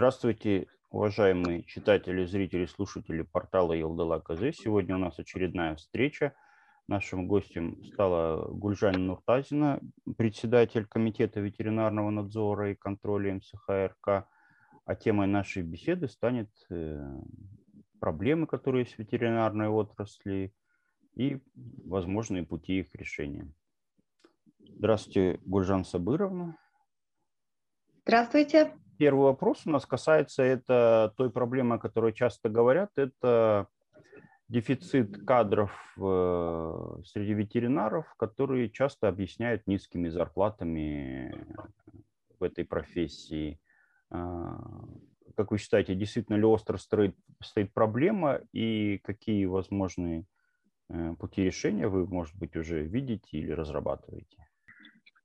Здравствуйте, уважаемые читатели, зрители, слушатели портала Елдала КЗ. Сегодня у нас очередная встреча. Нашим гостем стала Гульжана Нуртазина, председатель Комитета ветеринарного надзора и контроля МСХРК. А темой нашей беседы станет э, проблемы, которые есть в ветеринарной отрасли и возможные пути их решения. Здравствуйте, Гульжан Сабыровна. Здравствуйте. Первый вопрос у нас касается это той проблемы, о которой часто говорят, это дефицит кадров э, среди ветеринаров, которые часто объясняют низкими зарплатами в этой профессии. А, как вы считаете, действительно ли остро стоит, стоит проблема и какие возможные э, пути решения вы, может быть, уже видите или разрабатываете?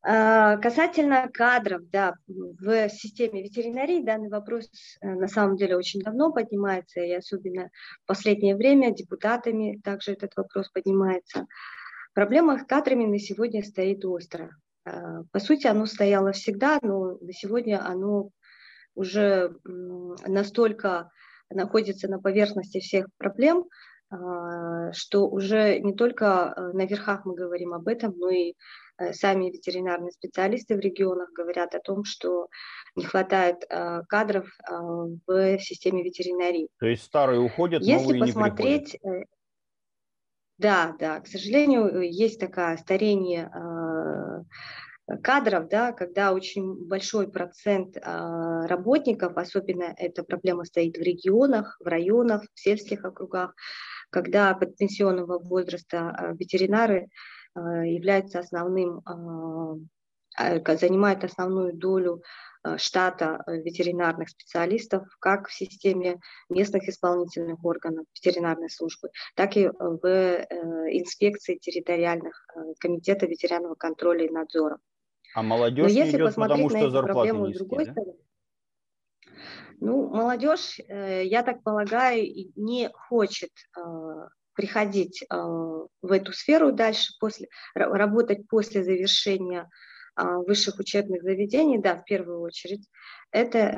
А, касательно кадров, да, в системе ветеринарии данный вопрос э, на самом деле очень давно поднимается, и особенно в последнее время депутатами также этот вопрос поднимается. Проблема с кадрами на сегодня стоит остро. А, по сути, оно стояло всегда, но на сегодня оно уже настолько находится на поверхности всех проблем, а, что уже не только э, на верхах мы говорим об этом, но и сами ветеринарные специалисты в регионах говорят о том, что не хватает э, кадров э, в системе ветеринарии. То есть старые уходят, Если новые посмотреть, не да, да, к сожалению, есть такое старение кадров, да, когда очень большой процент работников, особенно эта проблема стоит в регионах, в районах, в сельских округах, когда под пенсионного возраста ветеринары Э, является основным, э, э, занимает основную долю штата ветеринарных специалистов как в системе местных исполнительных органов ветеринарной службы, так и в инспекции территориальных комитетов ветеринарного контроля и надзора. А молодежь Но если идет, потому что зарплаты низкие, другой да? стороны, ну, молодежь, я так полагаю, не хочет приходить э, в эту сферу дальше, после, работать после завершения э, высших учебных заведений, да, в первую очередь, это э,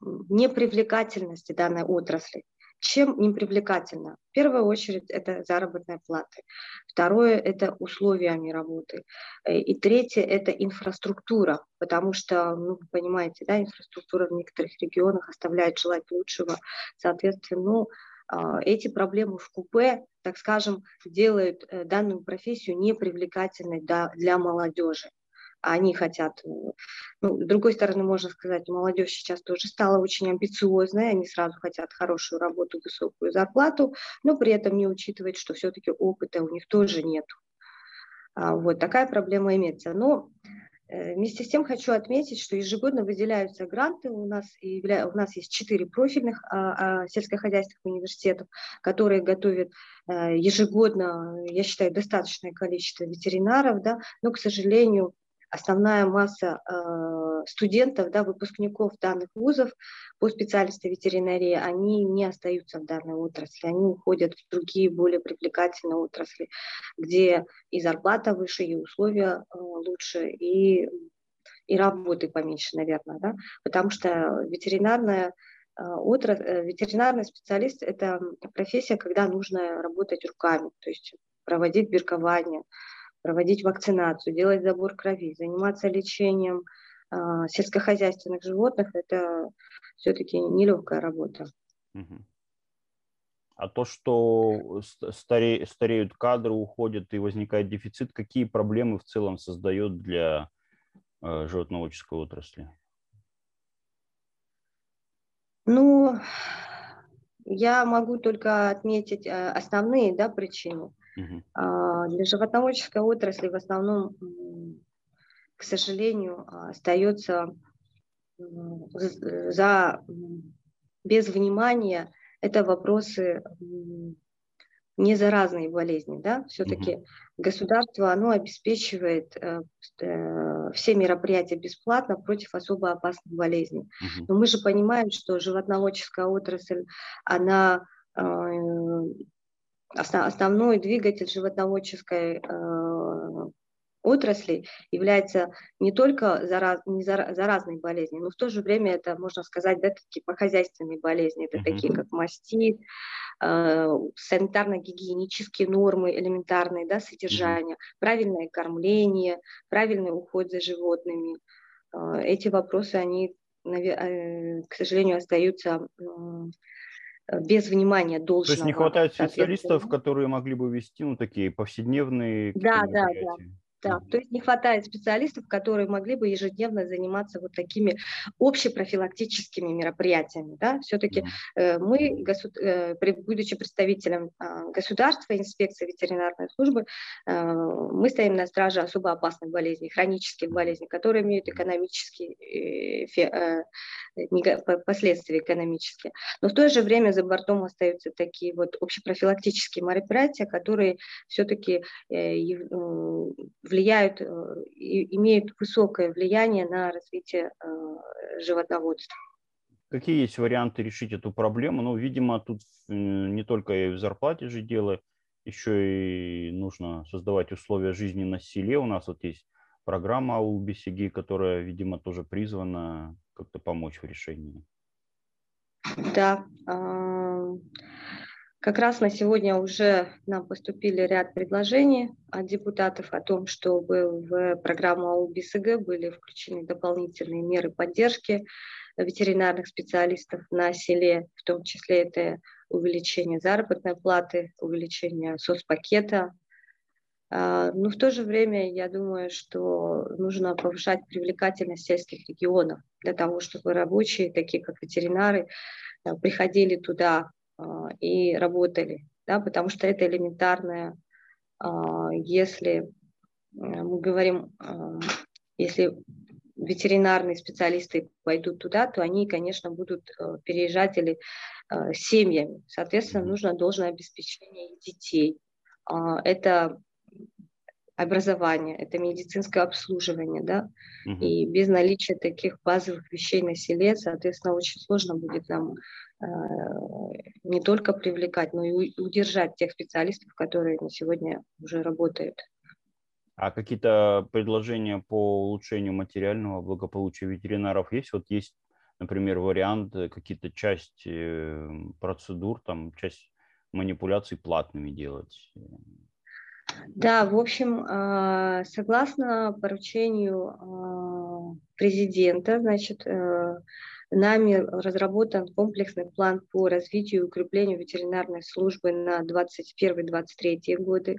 непривлекательность данной отрасли. Чем непривлекательно? В первую очередь это заработная плата. Второе – это условиями работы. И третье – это инфраструктура, потому что, ну, вы понимаете, да, инфраструктура в некоторых регионах оставляет желать лучшего. Соответственно, ну, а, эти проблемы в купе, так скажем, делают э, данную профессию непривлекательной для молодежи. Они хотят, э, ну, с другой стороны, можно сказать, молодежь сейчас тоже стала очень амбициозной, они сразу хотят хорошую работу, высокую зарплату, но при этом не учитывать, что все-таки опыта у них тоже нет. А, вот такая проблема имеется. Но вместе с тем хочу отметить, что ежегодно выделяются гранты. У нас, явля... у нас есть четыре профильных а, а, сельскохозяйственных университетов, которые готовят а, ежегодно, я считаю, достаточное количество ветеринаров, да, но, к сожалению, основная масса э, студентов, да, выпускников данных вузов по специальности ветеринарии, они не остаются в данной отрасли, они уходят в другие более привлекательные отрасли, где и зарплата выше, и условия э, лучше, и, и работы поменьше, наверное, да, потому что ветеринарная э, отрасль, ветеринарный специалист – это профессия, когда нужно работать руками, то есть проводить биркование, проводить вакцинацию, делать забор крови, заниматься лечением э, сельскохозяйственных животных, это все-таки нелегкая работа. А то, что старе, стареют кадры, уходят и возникает дефицит, какие проблемы в целом создает для э, животноводческой отрасли? Ну, я могу только отметить э, основные да, причины. Uh-huh. Для животноводческой отрасли в основном, к сожалению, остается за без внимания это вопросы не заразные болезни, да, все-таки угу. государство, оно обеспечивает э, э, все мероприятия бесплатно против особо опасных болезней. Угу. Но мы же понимаем, что животноводческая отрасль, она э, основной двигатель животноводческой э, отраслей является не только зараз, не заразной болезнью, но в то же время это, можно сказать, да, такие хозяйственные болезни, это mm-hmm. такие как мастит, э, санитарно-гигиенические нормы элементарные, да, содержание, mm-hmm. правильное кормление, правильный уход за животными. Э, эти вопросы, они, э, к сожалению, остаются без внимания должного. То есть не хватает специалистов, которые могли бы вести ну, такие повседневные да, да, да. Да, то есть не хватает специалистов, которые могли бы ежедневно заниматься вот такими общепрофилактическими мероприятиями. Да? Все-таки э, мы, госуд... э, будучи представителем э, государства, инспекции ветеринарной службы, э, мы стоим на страже особо опасных болезней, хронических болезней, которые имеют экономические э, э, последствия экономические. Но в то же время за бортом остаются такие вот общепрофилактические мероприятия, которые все-таки э, влияют, э, имеют высокое влияние на развитие э, животноводства. Какие есть варианты решить эту проблему? Ну, видимо, тут не только и в зарплате же дело, еще и нужно создавать условия жизни на селе. У нас вот есть программа УБСИГИ, которая, видимо, тоже призвана как-то помочь в решении. Да, а, как раз на сегодня уже нам поступили ряд предложений от депутатов о том, чтобы в программу АУБСГ были включены дополнительные меры поддержки ветеринарных специалистов на селе, в том числе это увеличение заработной платы, увеличение соцпакета. А, но в то же время я думаю, что нужно повышать привлекательность сельских регионов для того, чтобы рабочие, такие как ветеринары, приходили туда и работали, да, потому что это элементарное, а, если э, мы говорим, а, если ветеринарные специалисты пойдут туда, то они, конечно, будут э, переезжать или э, семьями. Соответственно, нужно должное обеспечение детей. Это образование, это медицинское обслуживание, да, угу. и без наличия таких базовых вещей на селе, соответственно, очень сложно будет нам э, не только привлекать, но и удержать тех специалистов, которые на сегодня уже работают. А какие-то предложения по улучшению материального благополучия ветеринаров есть? Вот есть, например, вариант э, какие-то часть э, процедур, там часть манипуляций платными делать. Да, в общем, а, согласно поручению а, президента, значит, э, нами разработан комплексный план по развитию и укреплению ветеринарной службы на 2021-2023 годы.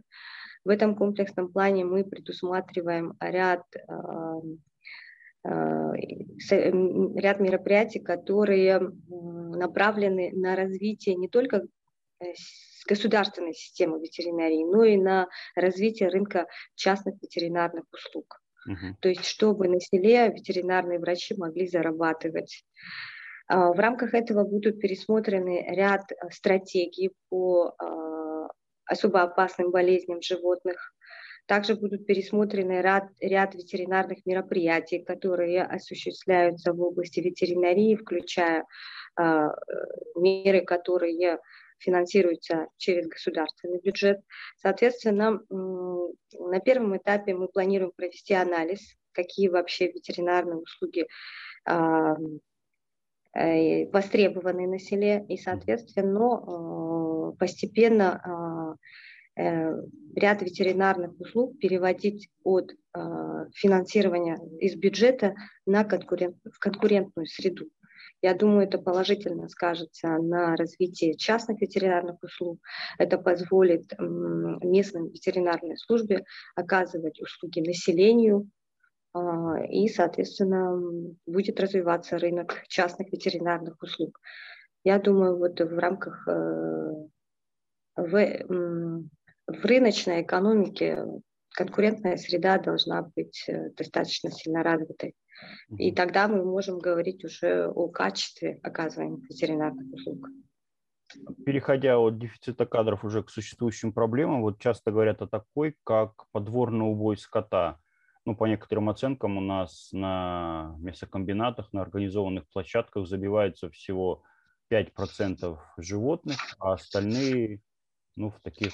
В этом комплексном плане мы предусматриваем ряд, а, ряд мероприятий, которые направлены на развитие не только э, государственной системы ветеринарии, но и на развитие рынка частных ветеринарных услуг. Uh-huh. То есть, чтобы на селе ветеринарные врачи могли зарабатывать. А, в рамках этого будут пересмотрены ряд э, стратегий по а, особо опасным болезням животных. Также будут пересмотрены ряд, ряд ветеринарных мероприятий, которые осуществляются в области ветеринарии, включая а, меры, которые финансируется через государственный бюджет. Соответственно, на первом этапе мы планируем провести анализ, какие вообще ветеринарные услуги а, э, востребованы на селе, и, соответственно, а, постепенно а, э, ряд ветеринарных услуг переводить от финансирования из бюджета на конкурент, в конкурентную среду. Я думаю, это положительно скажется на развитии частных ветеринарных услуг. Это позволит местной ветеринарной службе оказывать услуги населению, а, и, соответственно, будет развиваться рынок частных ветеринарных услуг. Я думаю, вот в рамках э, в, в рыночной экономике конкурентная среда должна быть э, достаточно сильно развитой. И тогда мы можем говорить уже о качестве оказываемых ветеринарных услуг. Переходя от дефицита кадров уже к существующим проблемам, вот часто говорят о такой, как подворный убой скота. Ну, по некоторым оценкам у нас на мясокомбинатах, на организованных площадках забивается всего 5% животных, а остальные ну, в таких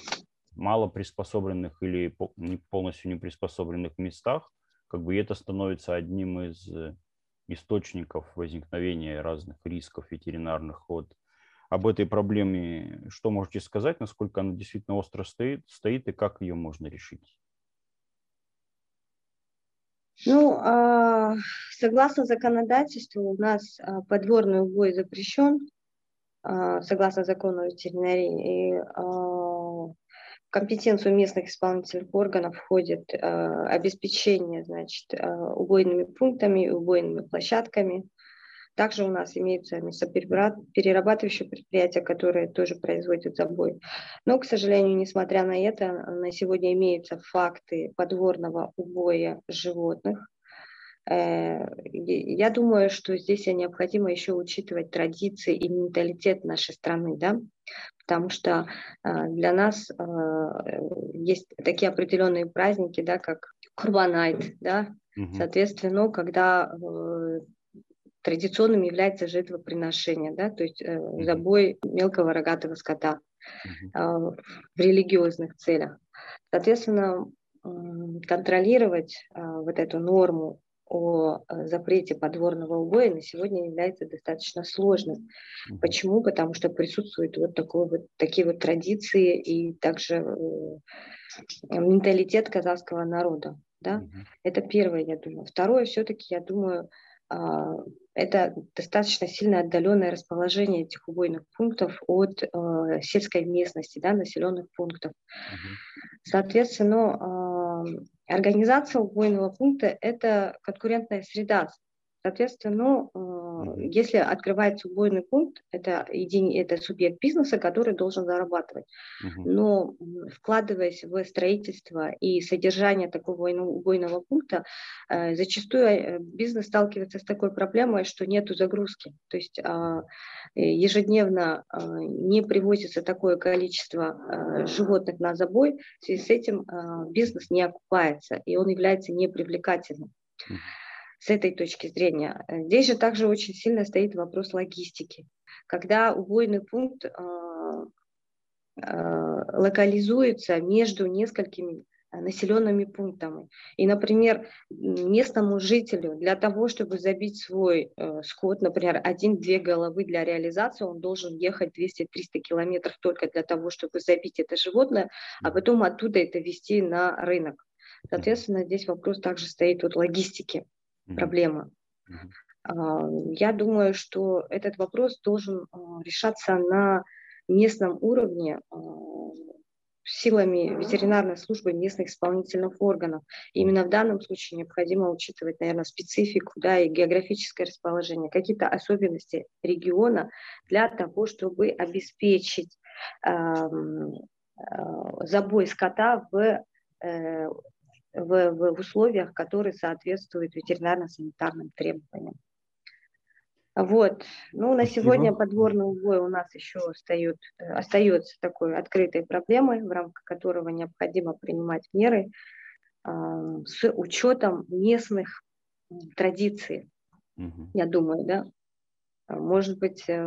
мало приспособленных или не полностью не приспособленных местах, как бы это становится одним из э, источников возникновения разных рисков ветеринарных. Вот об этой проблеме что можете сказать, насколько она действительно остро стоит, стоит и как ее можно решить? Ну, а, согласно законодательству, у нас а, подворный убой запрещен, а, согласно закону ветеринарии. И компетенцию местных исполнительных органов входит обеспечение значит, убойными пунктами, убойными площадками, также у нас имеются мясоперерабатывающие предприятия, которые тоже производят забой. Но, к сожалению, несмотря на это, на сегодня имеются факты подворного убоя животных. Э, я думаю, что здесь необходимо еще учитывать традиции и менталитет нашей страны, да, потому что э, для нас э, есть такие определенные праздники, да, как Курбанайт, да, Угу. Соответственно, когда традиционным является жертвоприношение, да, то есть э, забой мелкого рогатого скота э, в религиозных целях. Соответственно, э, контролировать э, вот эту норму о э, запрете подворного убоя на сегодня является достаточно сложным. Mm-hmm. Почему? Потому что присутствуют вот, такой вот такие вот традиции и также э, менталитет казахского народа. Да? Mm-hmm. Это первое, я думаю. Второе, все-таки, я думаю, а, это достаточно сильно отдаленное расположение этих убойных пунктов от э, сельской местности, да, населенных пунктов. Соответственно, э, организация убойного пункта – это конкурентная среда, Соответственно, ну, если открывается убойный пункт, это, един, это субъект бизнеса, который должен зарабатывать. Угу. Но вкладываясь в строительство и содержание такого убойного пункта, э, зачастую э, бизнес сталкивается с такой проблемой, что нет загрузки. То есть а, ежедневно не привозится такое количество животных на забой, в связи с этим бизнес не окупается, и он является непривлекательным. С этой точки зрения. Э, здесь же также очень сильно стоит вопрос логистики. Когда убойный пункт э, э, локализуется между несколькими населенными пунктами. И, например, местному жителю для того, чтобы забить свой э, скот, например, один-две головы для реализации, он должен ехать 200-300 километров только для того, чтобы забить это животное, а потом оттуда это вести на рынок. Соответственно, здесь вопрос также стоит вот логистики mm-hmm. проблема. Mm-hmm. Я думаю, что этот вопрос должен а, решаться на местном уровне а, силами ветеринарной службы местных исполнительных органов. И именно в данном случае необходимо учитывать, наверное, специфику да, и географическое расположение, какие-то особенности региона для того, чтобы обеспечить э, э, забой скота в э, в, в условиях, которые соответствуют ветеринарно-санитарным требованиям. Вот. Ну, на сегодня подворный убой у нас еще остает, остается такой открытой проблемой, в рамках которого необходимо принимать меры э, с учетом местных традиций, угу. я думаю, да. Может быть, э,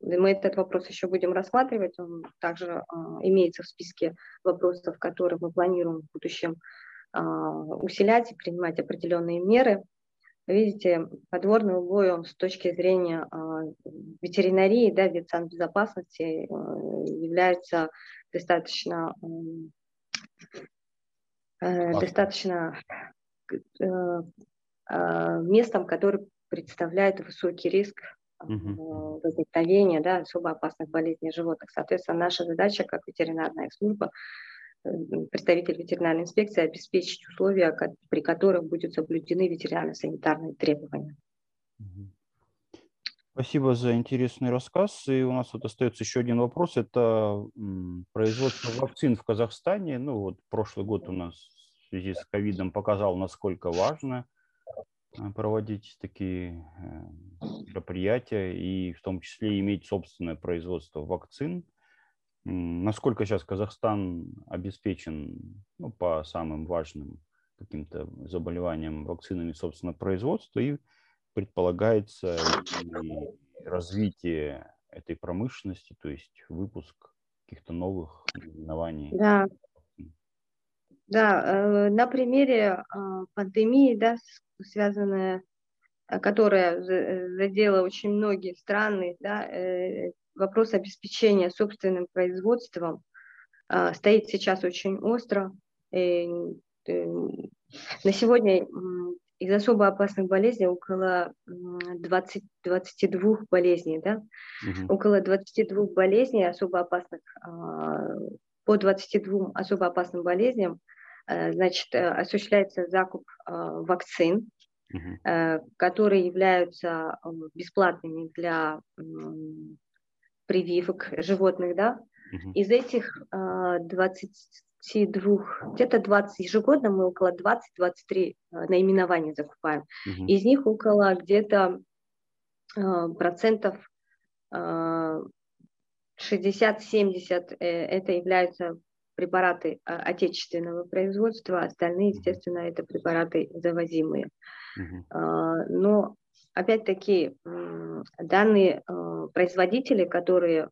мы этот вопрос еще будем рассматривать, он также э, имеется в списке вопросов, которые мы планируем в будущем усилять и принимать определенные меры. Видите, подворный убой он с точки зрения а, ветеринарии, да, ветсанбезопасности э, является достаточно, э, достаточно э, а, местом, который представляет высокий риск возникновения да, особо опасных болезней животных. Соответственно, наша задача как ветеринарная служба представитель ветеринарной инспекции обеспечить условия, при которых будут соблюдены ветеринарно-санитарные требования. Спасибо за интересный рассказ. И у нас вот остается еще один вопрос. Это производство вакцин в Казахстане. Ну вот прошлый год у нас в связи с ковидом показал, насколько важно э, проводить такие э, мероприятия и в том числе иметь собственное производство вакцин. Насколько сейчас Казахстан обеспечен ну, по самым важным каким-то заболеваниям вакцинами собственно производства и предполагается и развитие этой промышленности, то есть выпуск каких-то новых наименований. Да, да, э, на примере э, пандемии, да, связанная, э, которая задела очень многие страны, да, вопрос обеспечения собственным производством стоит сейчас очень остро. На сегодня из особо опасных болезней около 20, 22 болезней, да, угу. около 22 болезней особо опасных, по 22 особо опасным болезням Э, значит, э, осуществляется закуп э, вакцин, угу. которые являются бесплатными для прививок животных, да. Угу. Из этих 22, где-то 20 ежегодно мы около 20-23 наименований закупаем. Угу. Из них около где-то процентов 60-70 это являются препараты а, отечественного производства, остальные, естественно, это препараты завозимые. Uh-huh. Но опять-таки данные а, производители, которые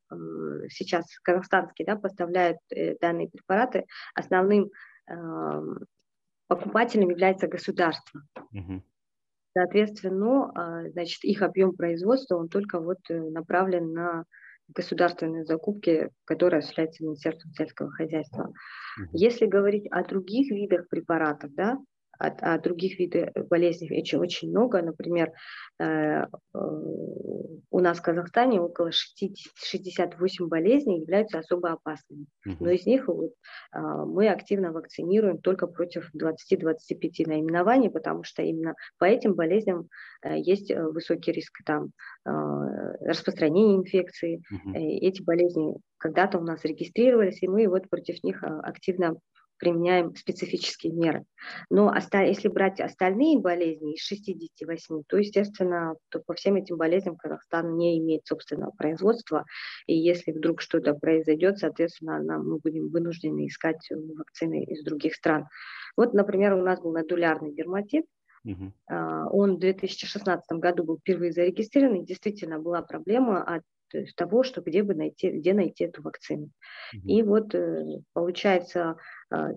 сейчас казахстанские да, поставляют э, данные препараты, основным покупателем является государство. Uh-huh. Соответственно, значит, их объем производства, он только вот э, направлен на государственные закупки, которые осуществляются Министерством сельского хозяйства. Если говорить о других видах препаратов, да, о, о других видах болезней очень, очень много. Например, э, э, у нас в Казахстане около 60, 68 болезней являются особо опасными. Но из них вот, э, мы активно вакцинируем только против 20-25 наименований, потому что именно по этим болезням есть высокий риск там, распространения инфекции. Эти болезни когда-то у нас регистрировались, и мы вот против них активно применяем специфические меры. Но если брать остальные болезни из 68, то, естественно, то по всем этим болезням Казахстан не имеет собственного производства. И если вдруг что-то произойдет, соответственно, нам, мы будем вынуждены искать вакцины из других стран. Вот, например, у нас был надулярный дерматит, Uh-huh. Он в 2016 году был впервые зарегистрирован, и действительно была проблема от того, что где бы найти, где найти эту вакцину. Mm-hmm. И вот э, получается а,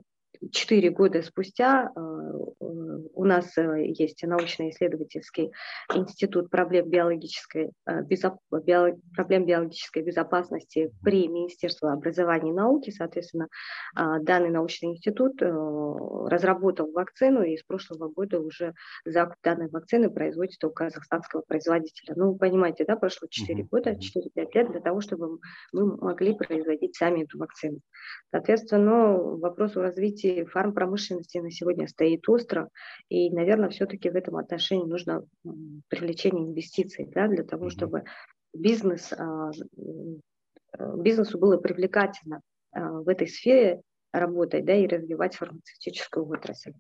четыре года спустя э, у нас э, есть научно-исследовательский институт проблем биологической, э, безоп... проблем биологической безопасности при Министерстве образования и науки. Соответственно, данный научный институт разработал вакцину, и с прошлого года уже закуп данной вакцины производится у казахстанского производителя. Ну, вы понимаете, да, прошло 4 uh-huh. года, 4-5 лет для того, чтобы мы могли производить сами эту вакцину. Соответственно, вопрос о развитии фармпромышленности на сегодня стоит остро, и, наверное, все-таки в этом отношении нужно привлечение инвестиций да, для того, чтобы бизнес, а, бизнесу было привлекательно а, в этой сфере работать да, и развивать фармацевтическую отрасль.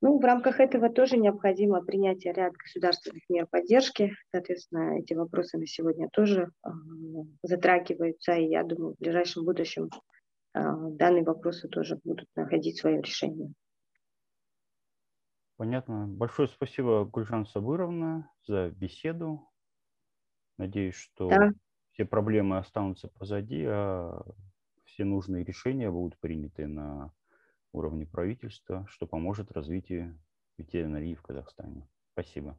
Ну, в рамках этого тоже необходимо принятие ряд государственных мер поддержки. Соответственно, эти вопросы на сегодня тоже э, затрагиваются, и я думаю, в ближайшем будущем данные вопросы тоже будут находить свое решение. Понятно. Большое спасибо, Гульжан Сабыровна, за беседу. Надеюсь, что да. все проблемы останутся позади, а все нужные решения будут приняты на уровне правительства, что поможет развитию ветеринарии в Казахстане. Спасибо.